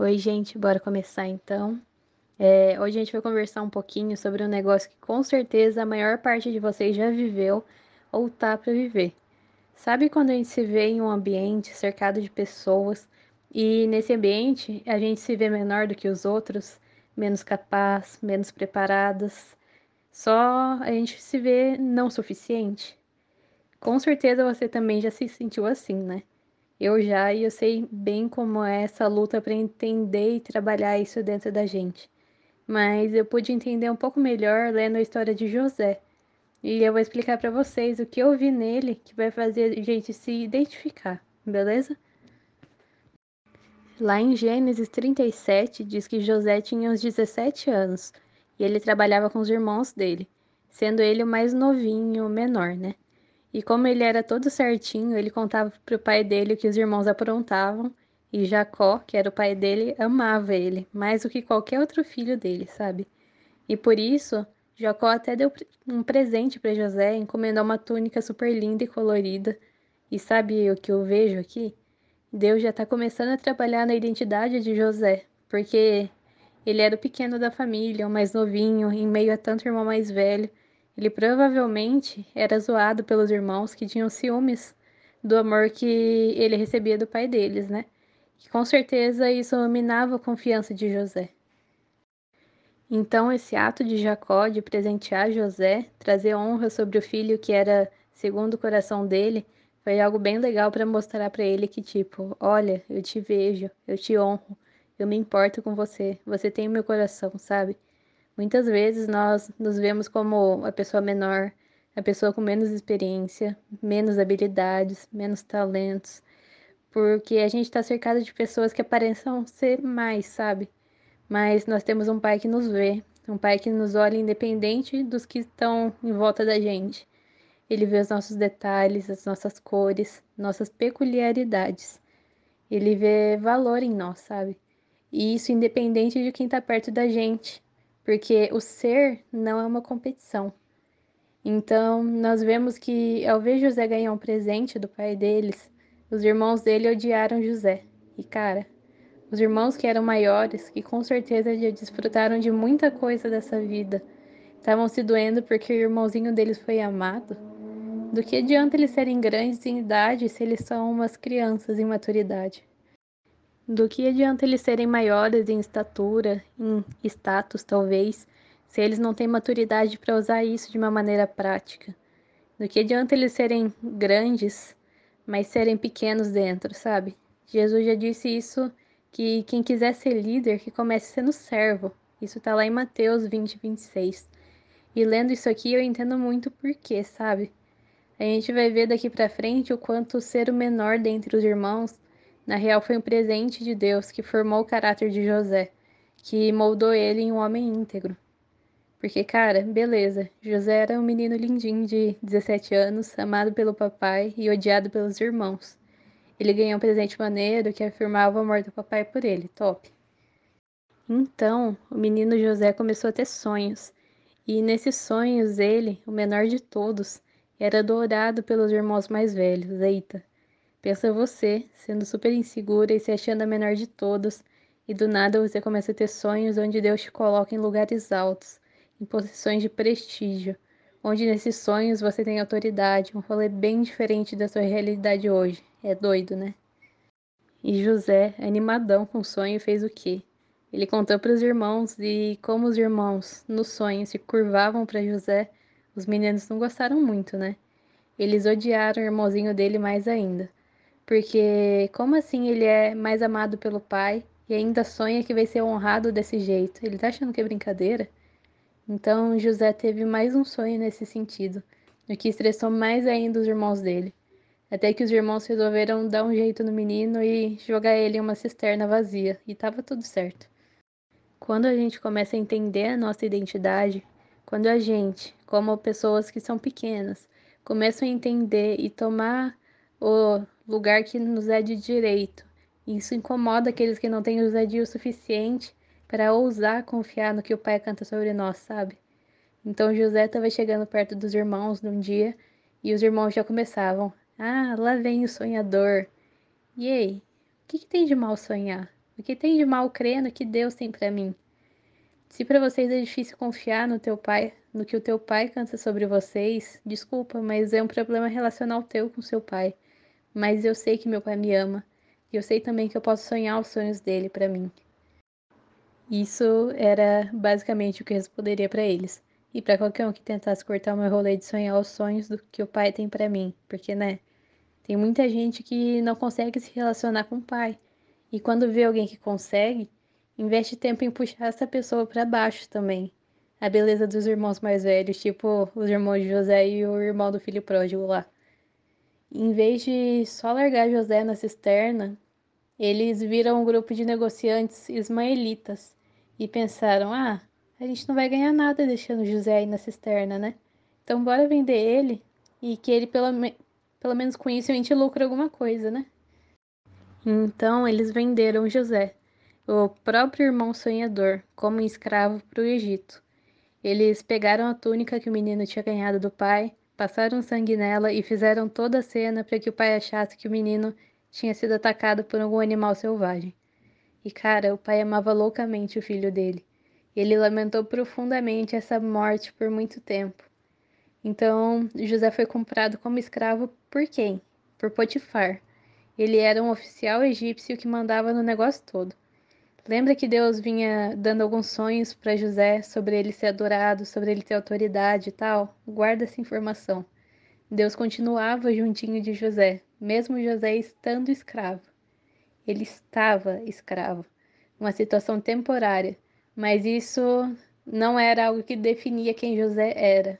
Oi, gente, bora começar então. É, hoje a gente vai conversar um pouquinho sobre um negócio que com certeza a maior parte de vocês já viveu ou tá para viver. Sabe quando a gente se vê em um ambiente cercado de pessoas e nesse ambiente a gente se vê menor do que os outros, menos capaz, menos preparadas, só a gente se vê não suficiente? Com certeza você também já se sentiu assim, né? Eu já e eu sei bem como é essa luta para entender e trabalhar isso dentro da gente. Mas eu pude entender um pouco melhor lendo a história de José. E eu vou explicar para vocês o que eu vi nele que vai fazer a gente se identificar, beleza? Lá em Gênesis 37 diz que José tinha uns 17 anos e ele trabalhava com os irmãos dele, sendo ele o mais novinho, o menor, né? E como ele era todo certinho, ele contava para o pai dele o que os irmãos aprontavam, e Jacó, que era o pai dele, amava ele, mais do que qualquer outro filho dele, sabe? E por isso, Jacó até deu um presente para José, encomendou uma túnica super linda e colorida. E sabe o que eu vejo aqui? Deus já está começando a trabalhar na identidade de José, porque ele era o pequeno da família, o mais novinho, em meio a tanto irmão mais velho. Ele provavelmente era zoado pelos irmãos que tinham ciúmes do amor que ele recebia do pai deles, né? Que com certeza isso minava a confiança de José. Então, esse ato de Jacó de presentear José, trazer honra sobre o filho que era segundo o coração dele, foi algo bem legal para mostrar para ele que, tipo, olha, eu te vejo, eu te honro, eu me importo com você, você tem o meu coração, sabe? Muitas vezes nós nos vemos como a pessoa menor, a pessoa com menos experiência, menos habilidades, menos talentos, porque a gente está cercado de pessoas que aparentam ser mais, sabe? Mas nós temos um pai que nos vê, um pai que nos olha independente dos que estão em volta da gente. Ele vê os nossos detalhes, as nossas cores, nossas peculiaridades. Ele vê valor em nós, sabe? E isso independente de quem está perto da gente porque o ser não é uma competição. Então, nós vemos que ao ver José ganhar um presente do pai deles, os irmãos dele odiaram José. E cara, os irmãos que eram maiores, que com certeza já desfrutaram de muita coisa dessa vida, estavam se doendo porque o irmãozinho deles foi amado. Do que adianta eles serem grandes em idade se eles são umas crianças em maturidade? Do que adianta eles serem maiores em estatura, em status talvez, se eles não têm maturidade para usar isso de uma maneira prática? Do que adianta eles serem grandes, mas serem pequenos dentro, sabe? Jesus já disse isso que quem quiser ser líder, que comece sendo servo. Isso está lá em Mateus 20, 26. E lendo isso aqui eu entendo muito por quê, sabe? A gente vai ver daqui para frente o quanto ser o menor dentre os irmãos na real, foi um presente de Deus que formou o caráter de José, que moldou ele em um homem íntegro. Porque, cara, beleza, José era um menino lindinho de 17 anos, amado pelo papai e odiado pelos irmãos. Ele ganhou um presente maneiro que afirmava o amor do papai por ele, top. Então, o menino José começou a ter sonhos, e nesses sonhos ele, o menor de todos, era adorado pelos irmãos mais velhos, eita. Pensa você, sendo super insegura e se achando a menor de todos, e do nada você começa a ter sonhos onde Deus te coloca em lugares altos, em posições de prestígio, onde nesses sonhos você tem autoridade, um rolê bem diferente da sua realidade hoje. É doido, né? E José, animadão com o sonho, fez o quê? Ele contou para os irmãos e como os irmãos, no sonho, se curvavam para José, os meninos não gostaram muito, né? Eles odiaram o irmãozinho dele mais ainda. Porque como assim ele é mais amado pelo pai e ainda sonha que vai ser honrado desse jeito? Ele tá achando que é brincadeira? Então José teve mais um sonho nesse sentido, o que estressou mais ainda os irmãos dele. Até que os irmãos resolveram dar um jeito no menino e jogar ele em uma cisterna vazia, e tava tudo certo. Quando a gente começa a entender a nossa identidade, quando a gente, como pessoas que são pequenas, começam a entender e tomar o lugar que nos é de direito. Isso incomoda aqueles que não têm ousadia o suficiente para ousar confiar no que o Pai canta sobre nós, sabe? Então José estava chegando perto dos irmãos num dia e os irmãos já começavam: Ah, lá vem o sonhador. E aí, o que, que tem de mal sonhar? O que tem de mal crer no que Deus tem para mim? Se para vocês é difícil confiar no teu pai, no que o teu pai canta sobre vocês, desculpa, mas é um problema relacional teu com seu pai. Mas eu sei que meu pai me ama. E eu sei também que eu posso sonhar os sonhos dele para mim. Isso era basicamente o que eu responderia para eles. E para qualquer um que tentasse cortar o meu rolê de sonhar os sonhos do que o pai tem para mim, porque né? Tem muita gente que não consegue se relacionar com o pai. E quando vê alguém que consegue, investe tempo em puxar essa pessoa para baixo também. A beleza dos irmãos mais velhos, tipo os irmãos de José e o irmão do filho pródigo lá. Em vez de só largar José na cisterna, eles viram um grupo de negociantes ismaelitas e pensaram: ah, a gente não vai ganhar nada deixando José aí na cisterna, né? Então bora vender ele e que ele pelo, pelo menos com isso a gente lucra alguma coisa, né? Então eles venderam José, o próprio irmão sonhador, como escravo para o Egito. Eles pegaram a túnica que o menino tinha ganhado do pai, passaram sangue nela e fizeram toda a cena para que o pai achasse que o menino tinha sido atacado por algum animal selvagem. E cara, o pai amava loucamente o filho dele. Ele lamentou profundamente essa morte por muito tempo. Então, José foi comprado como escravo por quem? Por Potifar. Ele era um oficial egípcio que mandava no negócio todo. Lembra que Deus vinha dando alguns sonhos para José sobre ele ser adorado, sobre ele ter autoridade e tal? Guarda essa informação. Deus continuava juntinho de José, mesmo José estando escravo. Ele estava escravo, uma situação temporária, mas isso não era algo que definia quem José era.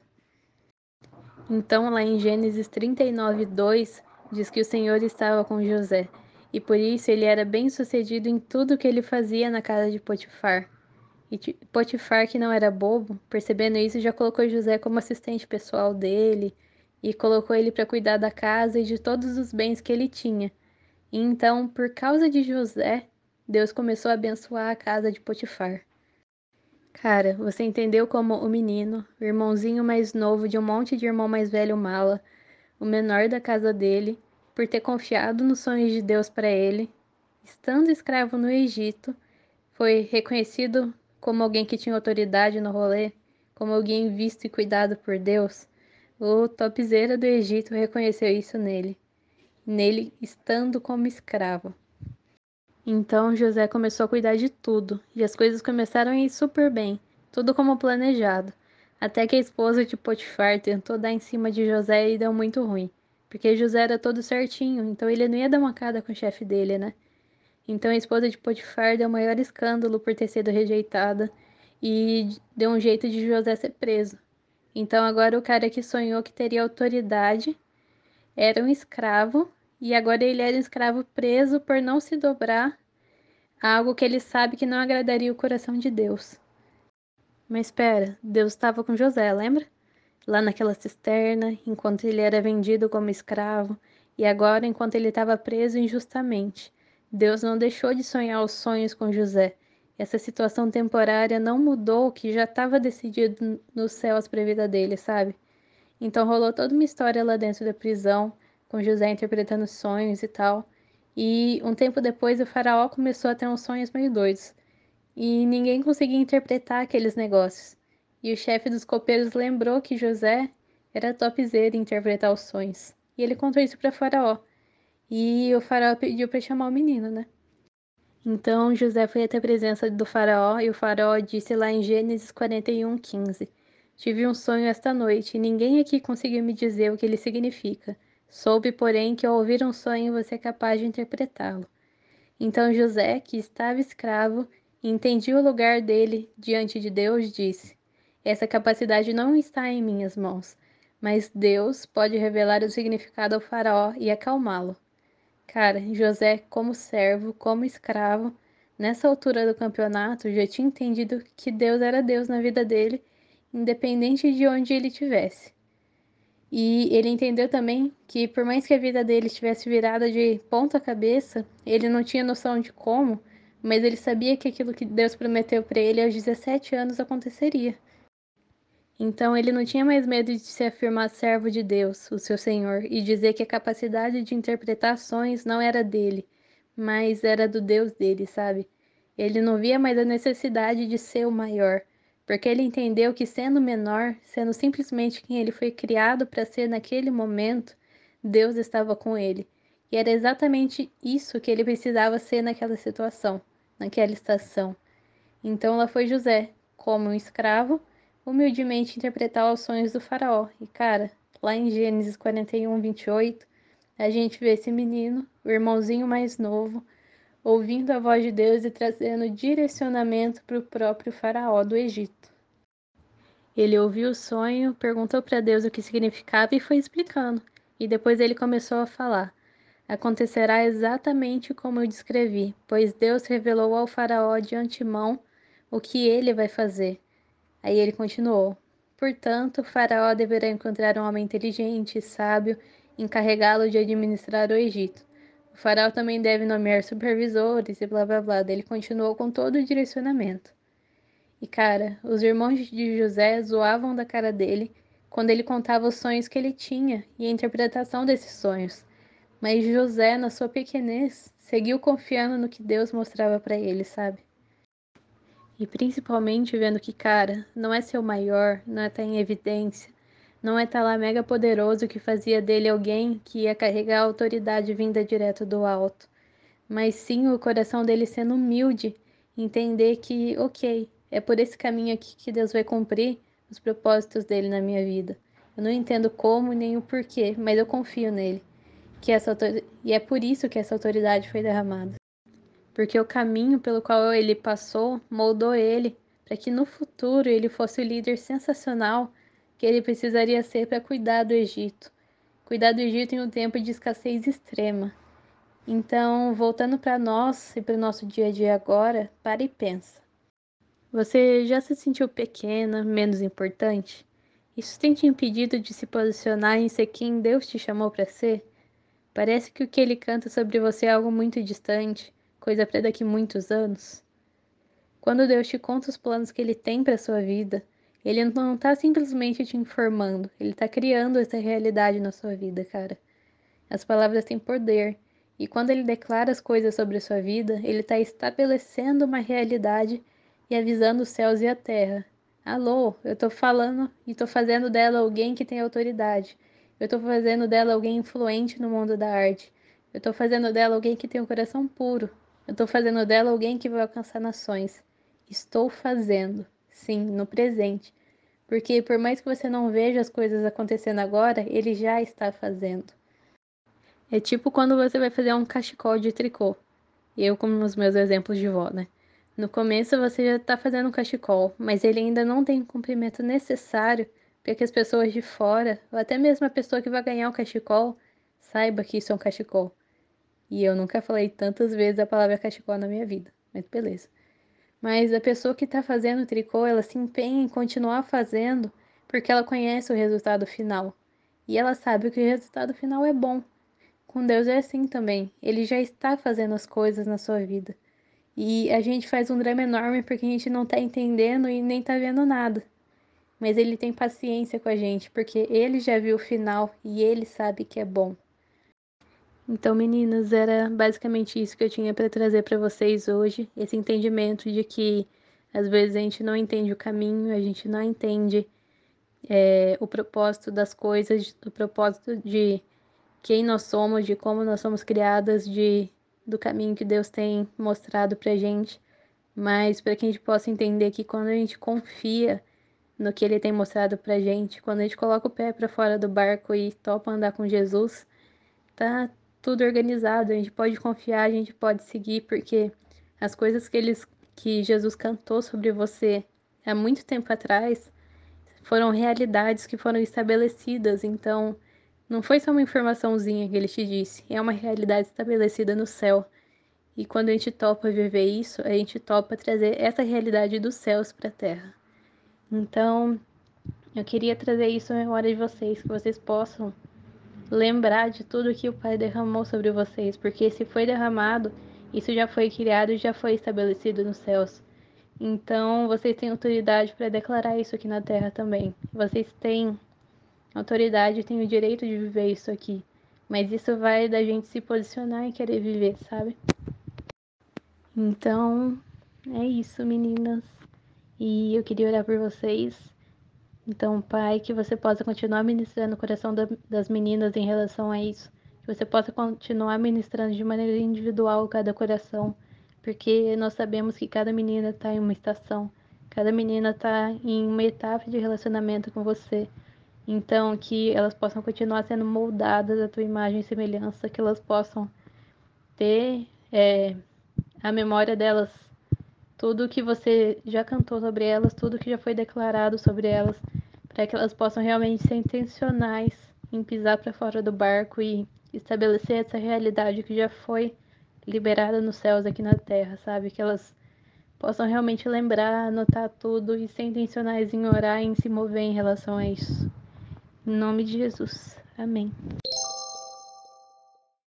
Então, lá em Gênesis 39, 2, diz que o Senhor estava com José, e por isso ele era bem sucedido em tudo que ele fazia na casa de Potifar. E Potifar, que não era bobo, percebendo isso, já colocou José como assistente pessoal dele e colocou ele para cuidar da casa e de todos os bens que ele tinha. E então, por causa de José, Deus começou a abençoar a casa de Potifar. Cara, você entendeu como o menino, o irmãozinho mais novo de um monte de irmão mais velho mala, o menor da casa dele, por ter confiado nos sonhos de Deus para ele, estando escravo no Egito, foi reconhecido como alguém que tinha autoridade no rolê, como alguém visto e cuidado por Deus. O topzeira do Egito reconheceu isso nele, nele estando como escravo. Então José começou a cuidar de tudo, e as coisas começaram a ir super bem, tudo como planejado. Até que a esposa de Potifar tentou dar em cima de José e deu muito ruim, porque José era todo certinho, então ele não ia dar uma cara com o chefe dele, né? Então a esposa de Potifar deu o maior escândalo por ter sido rejeitada e deu um jeito de José ser preso. Então agora o cara que sonhou que teria autoridade era um escravo e agora ele era um escravo preso por não se dobrar a algo que ele sabe que não agradaria o coração de Deus. Mas espera, Deus estava com José, lembra? Lá naquela cisterna, enquanto ele era vendido como escravo, e agora enquanto ele estava preso injustamente. Deus não deixou de sonhar os sonhos com José. Essa situação temporária não mudou o que já estava decidido nos céus para a vida dele, sabe? Então rolou toda uma história lá dentro da prisão, com José interpretando sonhos e tal. E um tempo depois o faraó começou a ter uns sonhos meio doidos. E ninguém conseguia interpretar aqueles negócios. E o chefe dos copeiros lembrou que José era topzera em interpretar os sonhos. E ele contou isso para Faraó. E o Faraó pediu para chamar o menino, né? Então José foi até a presença do Faraó e o Faraó disse lá em Gênesis 41, 15: Tive um sonho esta noite e ninguém aqui conseguiu me dizer o que ele significa. Soube, porém, que ao ouvir um sonho você é capaz de interpretá-lo. Então José, que estava escravo entendia o lugar dele diante de Deus, disse: Essa capacidade não está em minhas mãos, mas Deus pode revelar o significado ao Faraó e acalmá-lo. Cara, José, como servo, como escravo, nessa altura do campeonato já tinha entendido que Deus era Deus na vida dele, independente de onde ele estivesse. E ele entendeu também que, por mais que a vida dele estivesse virada de ponta cabeça, ele não tinha noção de como, mas ele sabia que aquilo que Deus prometeu para ele aos 17 anos aconteceria. Então ele não tinha mais medo de se afirmar servo de Deus, o seu Senhor, e dizer que a capacidade de interpretar não era dele, mas era do Deus dele, sabe? Ele não via mais a necessidade de ser o maior, porque ele entendeu que sendo menor, sendo simplesmente quem ele foi criado para ser naquele momento, Deus estava com ele. E era exatamente isso que ele precisava ser naquela situação, naquela estação. Então lá foi José, como um escravo, humildemente interpretar os sonhos do faraó. E cara, lá em Gênesis 41, 28, a gente vê esse menino, o irmãozinho mais novo, ouvindo a voz de Deus e trazendo direcionamento para o próprio faraó do Egito. Ele ouviu o sonho, perguntou para Deus o que significava e foi explicando. E depois ele começou a falar: Acontecerá exatamente como eu descrevi, pois Deus revelou ao Faraó de antemão o que ele vai fazer. Aí ele continuou: Portanto, Faraó deverá encontrar um homem inteligente e sábio, encarregá-lo de administrar o Egito. O Faraó também deve nomear supervisores e blá blá blá. Ele continuou com todo o direcionamento. E cara, os irmãos de José zoavam da cara dele quando ele contava os sonhos que ele tinha e a interpretação desses sonhos. Mas José, na sua pequenez, seguiu confiando no que Deus mostrava para ele, sabe? E principalmente vendo que, cara, não é ser o maior, não é estar tá em evidência, não é estar tá lá mega poderoso que fazia dele alguém que ia carregar a autoridade vinda direto do alto, mas sim o coração dele sendo humilde, entender que, ok, é por esse caminho aqui que Deus vai cumprir os propósitos dele na minha vida. Eu não entendo como nem o porquê, mas eu confio nele. Que essa e é por isso que essa autoridade foi derramada. Porque o caminho pelo qual ele passou moldou ele para que no futuro ele fosse o líder sensacional que ele precisaria ser para cuidar do Egito. Cuidar do Egito em um tempo de escassez extrema. Então, voltando para nós e para o nosso dia a dia agora, para e pensa. Você já se sentiu pequena, menos importante? Isso tem te impedido de se posicionar em ser quem Deus te chamou para ser? Parece que o que ele canta sobre você é algo muito distante, coisa para daqui muitos anos. Quando Deus te conta os planos que ele tem para sua vida, ele não está simplesmente te informando, ele está criando essa realidade na sua vida, cara. As palavras têm poder, e quando ele declara as coisas sobre a sua vida, ele está estabelecendo uma realidade e avisando os céus e a terra. Alô, eu tô falando e tô fazendo dela alguém que tem autoridade. Eu tô fazendo dela alguém influente no mundo da arte. Eu tô fazendo dela alguém que tem um coração puro. Eu tô fazendo dela alguém que vai alcançar nações. Estou fazendo, sim, no presente. Porque por mais que você não veja as coisas acontecendo agora, ele já está fazendo. É tipo quando você vai fazer um cachecol de tricô. Eu, como nos meus exemplos de vó, né? No começo você já está fazendo um cachecol, mas ele ainda não tem o comprimento necessário para que as pessoas de fora, ou até mesmo a pessoa que vai ganhar o cachecol, saiba que isso é um cachecol. E eu nunca falei tantas vezes a palavra cachecol na minha vida, mas beleza. Mas a pessoa que está fazendo o tricô, ela se empenha em continuar fazendo porque ela conhece o resultado final. E ela sabe que o resultado final é bom. Com Deus é assim também. Ele já está fazendo as coisas na sua vida. E a gente faz um drama enorme porque a gente não tá entendendo e nem tá vendo nada. Mas ele tem paciência com a gente, porque ele já viu o final e ele sabe que é bom. Então, meninas, era basicamente isso que eu tinha para trazer para vocês hoje, esse entendimento de que às vezes a gente não entende o caminho, a gente não entende é, o propósito das coisas, o propósito de quem nós somos, de como nós somos criadas, de do caminho que Deus tem mostrado pra gente, mas para que a gente possa entender que quando a gente confia no que ele tem mostrado pra gente, quando a gente coloca o pé para fora do barco e topa andar com Jesus, tá tudo organizado, a gente pode confiar, a gente pode seguir, porque as coisas que eles que Jesus cantou sobre você há muito tempo atrás foram realidades que foram estabelecidas, então não foi só uma informaçãozinha que ele te disse, é uma realidade estabelecida no céu. E quando a gente topa viver isso, a gente topa trazer essa realidade dos céus para a terra. Então, eu queria trazer isso na memória de vocês, que vocês possam lembrar de tudo que o Pai derramou sobre vocês, porque se foi derramado, isso já foi criado e já foi estabelecido nos céus. Então, vocês têm autoridade para declarar isso aqui na terra também. Vocês têm autoridade tem o direito de viver isso aqui. Mas isso vai da gente se posicionar e querer viver, sabe? Então, é isso, meninas. E eu queria orar por vocês. Então, Pai, que você possa continuar ministrando o coração da, das meninas em relação a isso. Que você possa continuar ministrando de maneira individual cada coração. Porque nós sabemos que cada menina está em uma estação. Cada menina está em uma etapa de relacionamento com você. Então, que elas possam continuar sendo moldadas à tua imagem e semelhança, que elas possam ter é, a memória delas, tudo que você já cantou sobre elas, tudo que já foi declarado sobre elas, para que elas possam realmente ser intencionais em pisar para fora do barco e estabelecer essa realidade que já foi liberada nos céus aqui na terra, sabe? Que elas possam realmente lembrar, anotar tudo e ser intencionais em orar e em se mover em relação a isso. Em nome de Jesus. Amém.